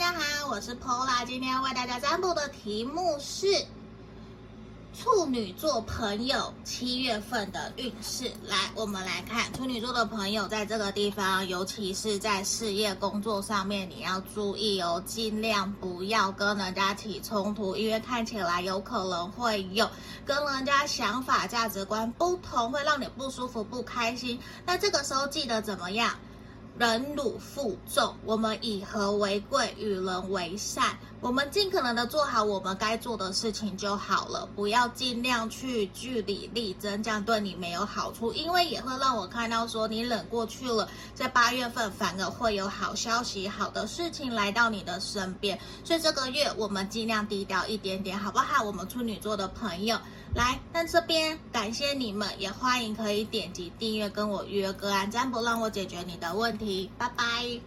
大家好，我是 Pola，今天为大家占卜的题目是处女座朋友七月份的运势。来，我们来看处女座的朋友在这个地方，尤其是在事业工作上面，你要注意哦，尽量不要跟人家起冲突，因为看起来有可能会有跟人家想法、价值观不同，会让你不舒服、不开心。那这个时候记得怎么样？忍辱负重，我们以和为贵，与人为善。我们尽可能的做好我们该做的事情就好了，不要尽量去据理力争，这样对你没有好处，因为也会让我看到说你忍过去了，在八月份反而会有好消息、好的事情来到你的身边。所以这个月我们尽量低调一点点，好不好？我们处女座的朋友，来，那这边感谢你们，也欢迎可以点击订阅跟我预约个案占卜，让我解决你的问题。拜拜。